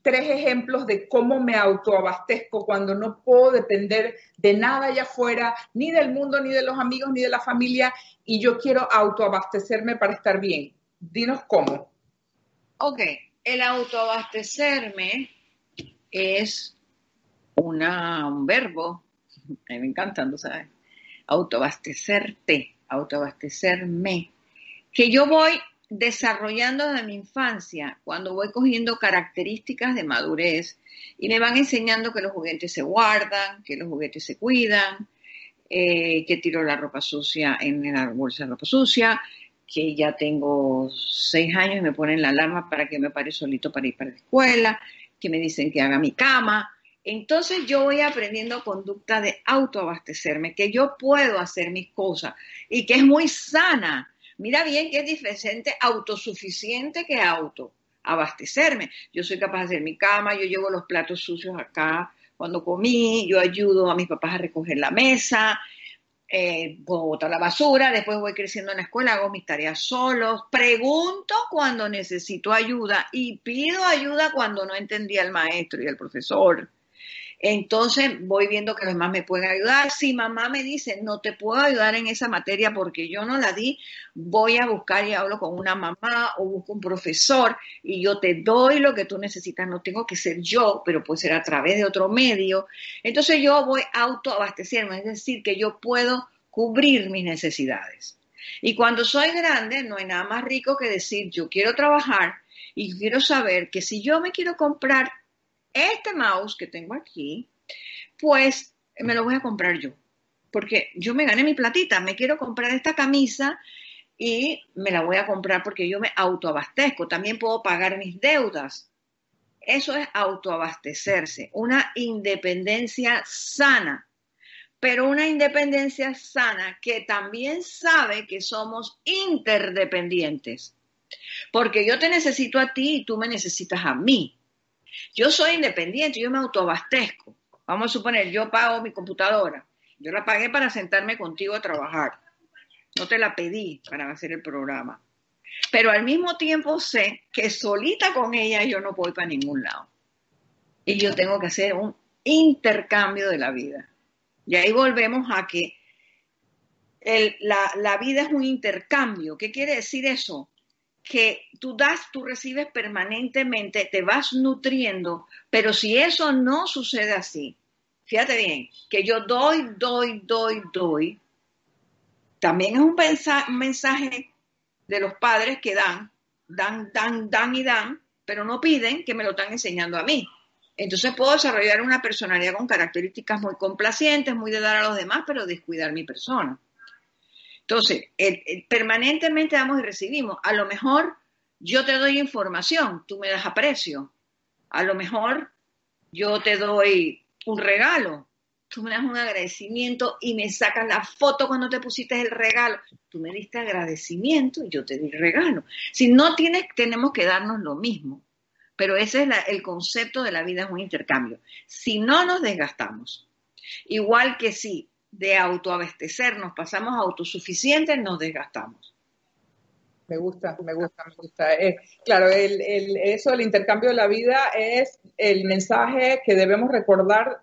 tres ejemplos de cómo me autoabastezco cuando no puedo depender de nada allá afuera, ni del mundo, ni de los amigos, ni de la familia, y yo quiero autoabastecerme para estar bien. Dinos cómo. Ok, el autoabastecerme es una, un verbo, me encanta, ¿no sabes? Autoabastecerte, autoabastecerme, que yo voy desarrollando desde mi infancia, cuando voy cogiendo características de madurez y me van enseñando que los juguetes se guardan, que los juguetes se cuidan, eh, que tiro la ropa sucia en la bolsa de ropa sucia, que ya tengo seis años y me ponen la alarma para que me pare solito para ir para la escuela, que me dicen que haga mi cama, Entonces yo voy aprendiendo conducta de autoabastecerme, que yo puedo hacer mis cosas y que es muy sana. Mira bien que es diferente autosuficiente que autoabastecerme. Yo soy capaz de hacer mi cama, yo llevo los platos sucios acá cuando comí, yo ayudo a mis papás a recoger la mesa, eh, puedo botar la basura, después voy creciendo en la escuela, hago mis tareas solos, pregunto cuando necesito ayuda y pido ayuda cuando no entendía el maestro y el profesor. Entonces voy viendo que los demás me pueden ayudar. Si mamá me dice, no te puedo ayudar en esa materia porque yo no la di, voy a buscar y hablo con una mamá o busco un profesor y yo te doy lo que tú necesitas. No tengo que ser yo, pero puede ser a través de otro medio. Entonces yo voy autoabastecerme, es decir, que yo puedo cubrir mis necesidades. Y cuando soy grande, no hay nada más rico que decir, yo quiero trabajar y quiero saber que si yo me quiero comprar este mouse que tengo aquí, pues me lo voy a comprar yo. Porque yo me gané mi platita, me quiero comprar esta camisa y me la voy a comprar porque yo me autoabastezco. También puedo pagar mis deudas. Eso es autoabastecerse, una independencia sana, pero una independencia sana que también sabe que somos interdependientes. Porque yo te necesito a ti y tú me necesitas a mí. Yo soy independiente, yo me autoabastezco. Vamos a suponer, yo pago mi computadora. Yo la pagué para sentarme contigo a trabajar. No te la pedí para hacer el programa. Pero al mismo tiempo sé que solita con ella yo no voy para ningún lado. Y yo tengo que hacer un intercambio de la vida. Y ahí volvemos a que la, la vida es un intercambio. ¿Qué quiere decir eso? Que tú das, tú recibes permanentemente, te vas nutriendo, pero si eso no sucede así, fíjate bien, que yo doy, doy, doy, doy, también es un mensaje de los padres que dan, dan, dan, dan y dan, pero no piden que me lo están enseñando a mí. Entonces puedo desarrollar una personalidad con características muy complacientes, muy de dar a los demás, pero descuidar mi persona. Entonces, permanentemente damos y recibimos. A lo mejor yo te doy información, tú me das aprecio. A lo mejor yo te doy un regalo, tú me das un agradecimiento y me sacas la foto cuando te pusiste el regalo. Tú me diste agradecimiento y yo te di regalo. Si no tienes, tenemos que darnos lo mismo. Pero ese es el concepto de la vida, es un intercambio. Si no nos desgastamos, igual que si de autoabastecernos, pasamos autosuficientes, nos desgastamos. Me gusta, me gusta, me gusta. Eh, claro, el, eso del intercambio de la vida es el mensaje que debemos recordar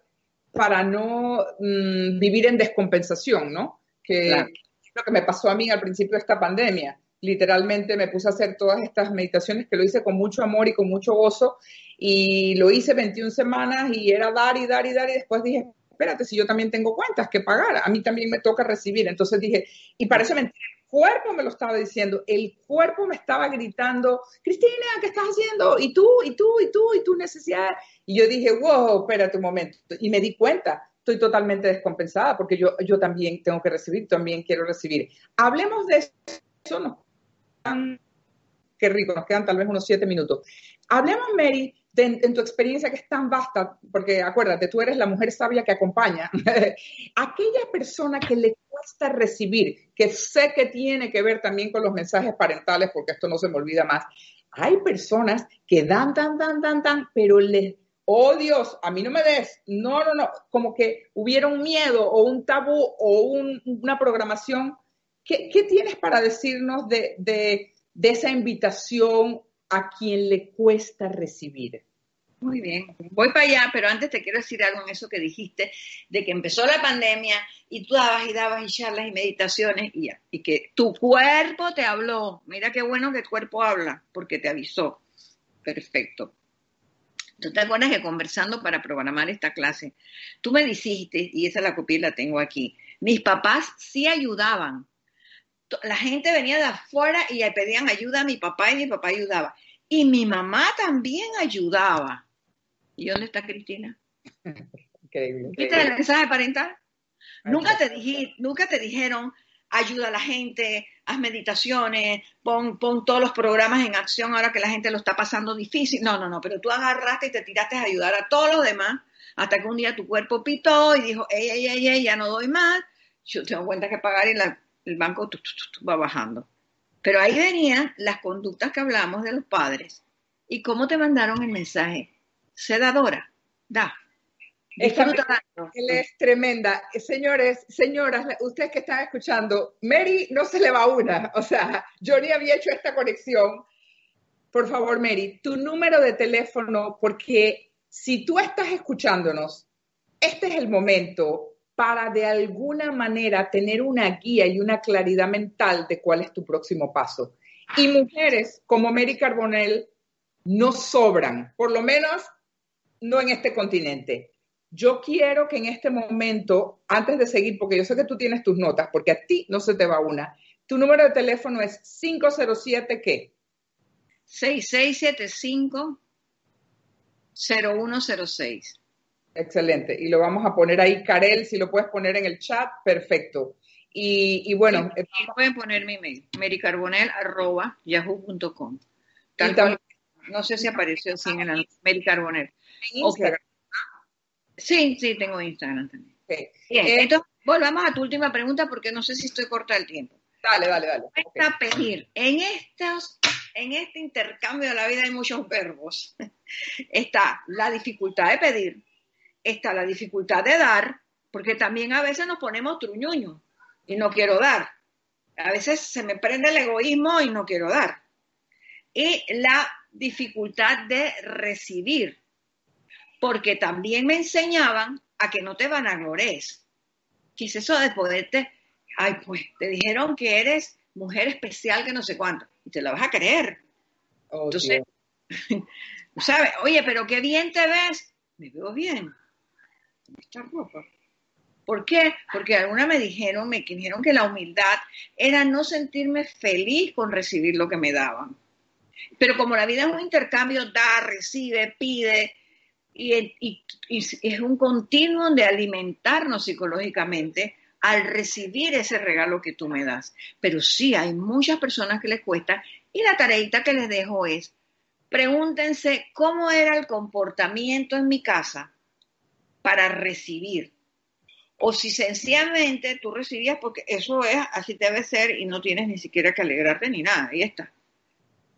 para no mm, vivir en descompensación, ¿no? Que es lo que me pasó a mí al principio de esta pandemia. Literalmente me puse a hacer todas estas meditaciones que lo hice con mucho amor y con mucho gozo y lo hice 21 semanas y era dar y dar y dar y después dije, espérate, si yo también tengo cuentas que pagar, a mí también me toca recibir. Entonces dije, y parece mentira, el cuerpo me lo estaba diciendo, el cuerpo me estaba gritando, Cristina, ¿qué estás haciendo? Y tú, y tú, y tú, y tu necesidad. Y yo dije, wow, espérate un momento. Y me di cuenta, estoy totalmente descompensada porque yo, yo también tengo que recibir, también quiero recibir. Hablemos de eso, no. Qué rico, nos quedan tal vez unos siete minutos. Hablemos, Mary, en tu experiencia que es tan vasta, porque acuérdate, tú eres la mujer sabia que acompaña, aquella persona que le cuesta recibir, que sé que tiene que ver también con los mensajes parentales, porque esto no se me olvida más, hay personas que dan, dan, dan, dan, dan, pero les, oh Dios, a mí no me des, no, no, no, como que hubiera un miedo o un tabú o una programación. ¿Qué, ¿Qué, tienes para decirnos de, de, de esa invitación a quien le cuesta recibir. Muy bien, voy para allá, pero antes te quiero decir algo en eso que dijiste, de que empezó la pandemia y tú dabas y dabas y charlas y meditaciones y que tu cuerpo te habló. Mira qué bueno que el cuerpo habla, porque te avisó. Perfecto. ¿Tú te acuerdas que conversando para programar esta clase, tú me dijiste, y esa la copia la tengo aquí, mis papás sí ayudaban, la gente venía de afuera y pedían ayuda a mi papá y mi papá ayudaba. Y mi mamá también ayudaba. ¿Y dónde está Cristina? Increíble. ¿Viste el mensaje parental? Nunca te, nunca te dijeron, ayuda a la gente, haz meditaciones, pon, pon todos los programas en acción ahora que la gente lo está pasando difícil. No, no, no, pero tú agarraste y te tiraste a ayudar a todos los demás Hasta que un día tu cuerpo pitó y dijo, ey, ey, ey, ey ya no doy más, yo tengo cuenta que pagar y el banco va bajando. Pero ahí venían las conductas que hablamos de los padres y cómo te mandaron el mensaje. Sedadora, da. Disfruta Él es tremenda. Señores, señoras, ustedes que están escuchando, Mary no se le va una. O sea, yo ni había hecho esta conexión. Por favor, Mary, tu número de teléfono, porque si tú estás escuchándonos, este es el momento para de alguna manera tener una guía y una claridad mental de cuál es tu próximo paso. Y mujeres como Mary Carbonell no sobran, por lo menos no en este continente. Yo quiero que en este momento, antes de seguir, porque yo sé que tú tienes tus notas, porque a ti no se te va una, tu número de teléfono es 507 qué? 6675 0106. Excelente. Y lo vamos a poner ahí, Karel, si lo puedes poner en el chat, perfecto. Y, bueno. Y, pueden poner mi mail, mericarbonel.yahoo.com. No sé si apareció así en el Mericarbonel. Sí, sí, tengo Instagram también. Bien, eh, entonces volvamos a tu última pregunta porque no sé si estoy corta el tiempo. Dale, dale, dale. Cuesta pedir. En, estos, en este intercambio de la vida hay muchos verbos. Está la dificultad de pedir, está la dificultad de dar, porque también a veces nos ponemos truñuños y no quiero dar. A veces se me prende el egoísmo y no quiero dar. Y la dificultad de recibir, porque también me enseñaban a que no te van a glores. ¿Qué es eso de poderte, ay, pues te dijeron que eres mujer especial que no sé cuánto, y te la vas a creer. Oh, Entonces, ¿sabes? Oye, pero qué bien te ves. Me veo bien esta ropa. ¿Por qué? Porque alguna me dijeron, me dijeron que la humildad era no sentirme feliz con recibir lo que me daban. Pero como la vida es un intercambio, da, recibe, pide, y, es un continuo de alimentarnos psicológicamente al recibir ese regalo que tú me das. Pero sí, hay muchas personas que les cuesta, y la tareita que les dejo es, pregúntense cómo era el comportamiento en mi casa para recibir. O si sencillamente tú recibías porque eso es, así debe ser y no tienes ni siquiera que alegrarte ni nada, ahí está.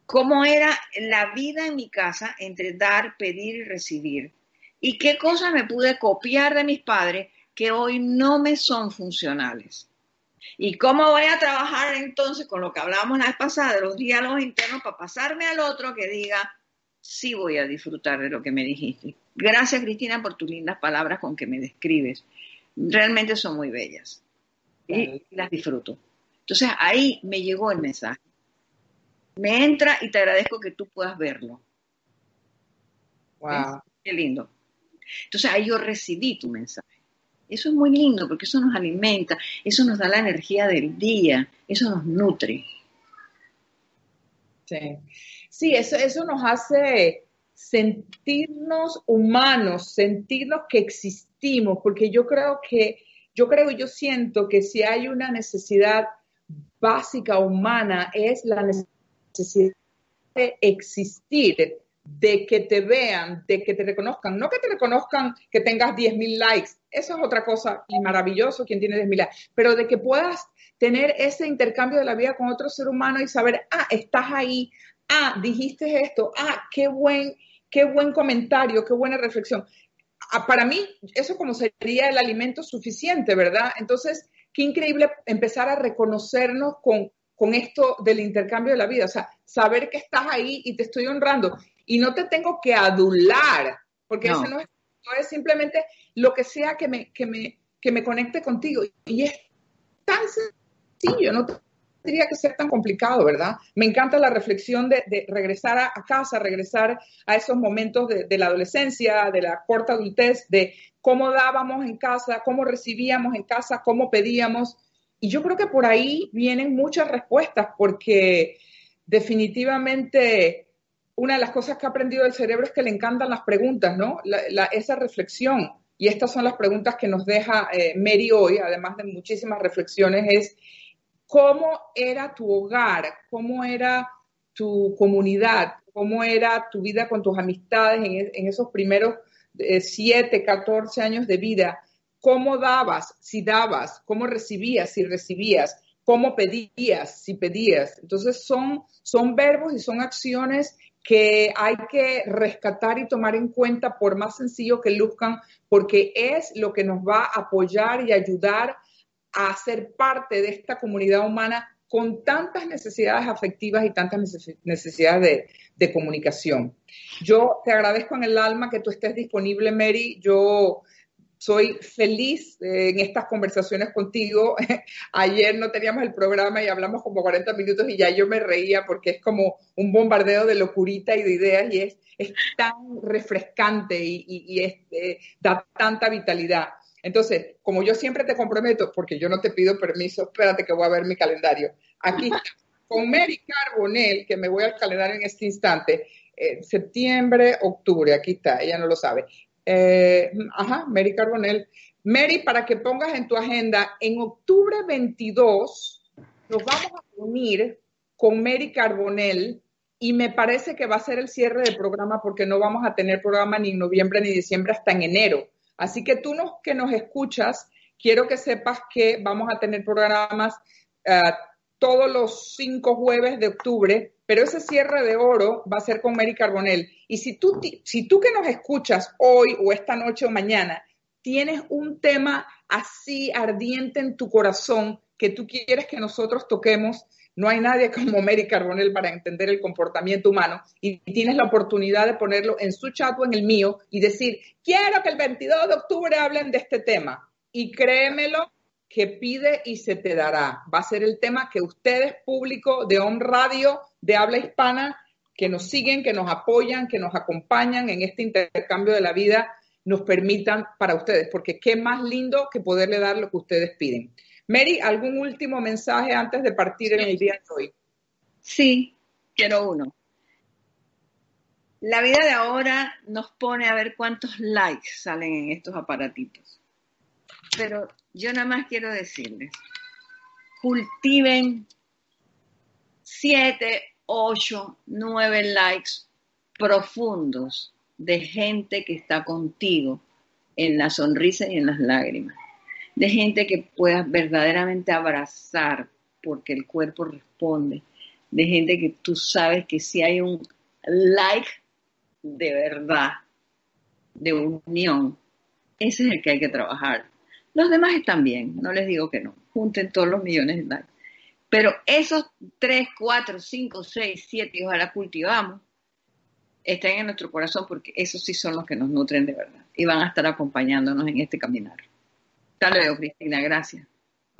¿Cómo era la vida en mi casa entre dar, pedir y recibir? ¿Y qué cosas me pude copiar de mis padres que hoy no me son funcionales? ¿Y cómo voy a trabajar entonces con lo que hablábamos la vez pasada de los diálogos internos para pasarme al otro que diga, sí voy a disfrutar de lo que me dijiste? Gracias, Cristina, por tus lindas palabras con que me describes. Realmente son muy bellas y las disfruto. Entonces ahí me llegó el mensaje. Me entra y te agradezco que tú puedas verlo. Wow. Qué lindo. Entonces ahí yo recibí tu mensaje. Eso es muy lindo porque eso nos alimenta, eso nos da la energía del día, eso nos nutre. Sí, sí eso, eso nos hace sentirnos humanos, sentirnos que existimos, porque yo creo que, yo creo y yo siento que si hay una necesidad básica humana es la necesidad de existir, de que te vean, de que te reconozcan, no que te reconozcan que tengas 10.000 likes, eso es otra cosa y maravilloso quien tiene 10.000 likes, pero de que puedas tener ese intercambio de la vida con otro ser humano y saber, ah, estás ahí, ah, dijiste esto, ah, qué buen, qué buen comentario, qué buena reflexión. Ah, para mí, eso como sería el alimento suficiente, ¿verdad? Entonces, qué increíble empezar a reconocernos con, con esto del intercambio de la vida, o sea, saber que estás ahí y te estoy honrando y no te tengo que adular, porque eso no es, es, simplemente lo que sea que me, que me, que me conecte contigo. Y es tan sencillo, no tendría que ser tan complicado, ¿verdad? Me encanta la reflexión de, regresar a, casa, regresar a esos momentos de, la adolescencia, de la corta adultez, de cómo dábamos en casa, cómo recibíamos en casa, cómo pedíamos. Y yo creo que por ahí vienen muchas respuestas, porque definitivamente una de las cosas que ha aprendido el cerebro es que le encantan las preguntas, ¿no? esa reflexión. Y estas son las preguntas que nos deja eh, Mary hoy, además de muchísimas reflexiones, es cómo era tu hogar, cómo era tu comunidad, cómo era tu vida con tus amistades en, esos primeros 7, 14 años de vida, cómo dabas, si dabas, cómo recibías, si recibías, cómo pedías, si pedías. Entonces son, son verbos y son acciones que hay que rescatar y tomar en cuenta por más sencillo que luzcan, porque es lo que nos va a apoyar y ayudar a ser parte de esta comunidad humana con tantas necesidades afectivas y tantas necesidades de, comunicación. Yo te agradezco en el alma que tú estés disponible, Mary. Yo soy feliz en estas conversaciones contigo. Ayer no teníamos el programa y hablamos como 40 minutos y ya yo me reía porque es como un bombardeo de locurita y de ideas y es, tan refrescante y, eh, da tanta vitalidad. Entonces, como yo siempre te comprometo, porque yo no te pido permiso, espérate que voy a ver mi calendario. Aquí está, con Mary Carbonell, que me voy al calendario en este instante, eh, septiembre, octubre, aquí está, ella no lo sabe. Eh, ajá, Mary Carbonell. Mary, para que pongas en tu agenda, en octubre 22 nos vamos a unir con Mary Carbonell y me parece que va a ser el cierre del programa porque no vamos a tener programa ni en noviembre ni diciembre hasta en enero. Así que tú nos, que nos escuchas, quiero que sepas que vamos a tener programas eh, todos los cinco jueves de octubre, pero ese cierre de oro va a ser con Mary Carbonell. Y si tú, si tú que nos escuchas hoy o esta noche o mañana tienes un tema así ardiente en tu corazón que tú quieres que nosotros toquemos, no hay nadie como Mary Carbonell para entender el comportamiento humano y tienes la oportunidad de ponerlo en su chat o en el mío y decir, quiero que el 22 de octubre hablen de este tema. Y créemelo que pide y se te dará. Va a ser el tema que ustedes, público de On Radio, de habla hispana, que nos siguen, que nos apoyan, que nos acompañan en este intercambio de la vida, nos permitan para ustedes, porque qué más lindo que poderle dar lo que ustedes piden. Mary, ¿algún último mensaje antes de partir en el día de hoy? Sí, quiero uno. La vida de ahora nos pone a ver cuántos likes salen en estos aparatitos. Pero yo nada más quiero decirles, cultiven siete, ocho, nueve likes profundos de gente que está contigo en la sonrisa y en las lágrimas de gente que puedas verdaderamente abrazar porque el cuerpo responde, de gente que tú sabes que si hay un like de verdad, de unión, ese es el que hay que trabajar. Los demás están bien, no les digo que no, junten todos los millones de likes. Pero esos 3, 4, 5, 6, 7, y ojalá cultivamos, están en nuestro corazón porque esos sí son los que nos nutren de verdad y van a estar acompañándonos en este caminar. Hasta Cristina, gracias.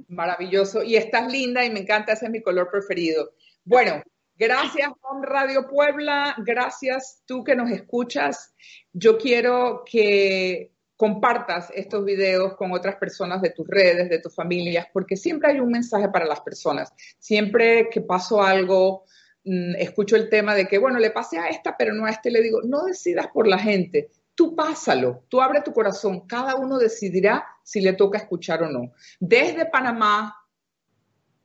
Maravilloso. Y estás linda y me encanta, ese es mi color preferido. Bueno, gracias, Juan Radio Puebla. Gracias tú que nos escuchas. Yo quiero que compartas estos videos con otras personas de tus redes, de tus familias, porque siempre hay un mensaje para las personas. Siempre que paso algo, mm, escucho el tema de que, bueno, le pasé a esta, pero no a este, le digo, no decidas por la gente, tú pásalo, tú abre tu corazón, cada uno decidirá si le toca escuchar o no. Desde Panamá,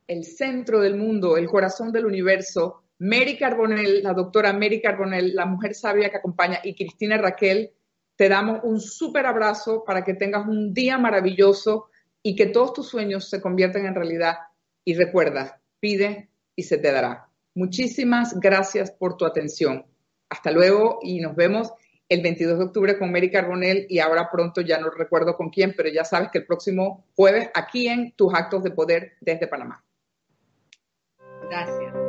el centro del mundo, el corazón del universo, Mary Carbonell, la doctora Mary Carbonell, la mujer sabia que acompaña, y Cristina Raquel, te damos un súper abrazo para que tengas un día maravilloso y que todos tus sueños se conviertan en realidad. Y recuerda, pide y se te dará. Muchísimas gracias por tu atención. Hasta luego y nos vemos el 22 de octubre con Mary Carbonell y ahora pronto ya no recuerdo con quién, pero ya sabes que el próximo jueves aquí en Tus Actos de Poder desde Panamá. Gracias.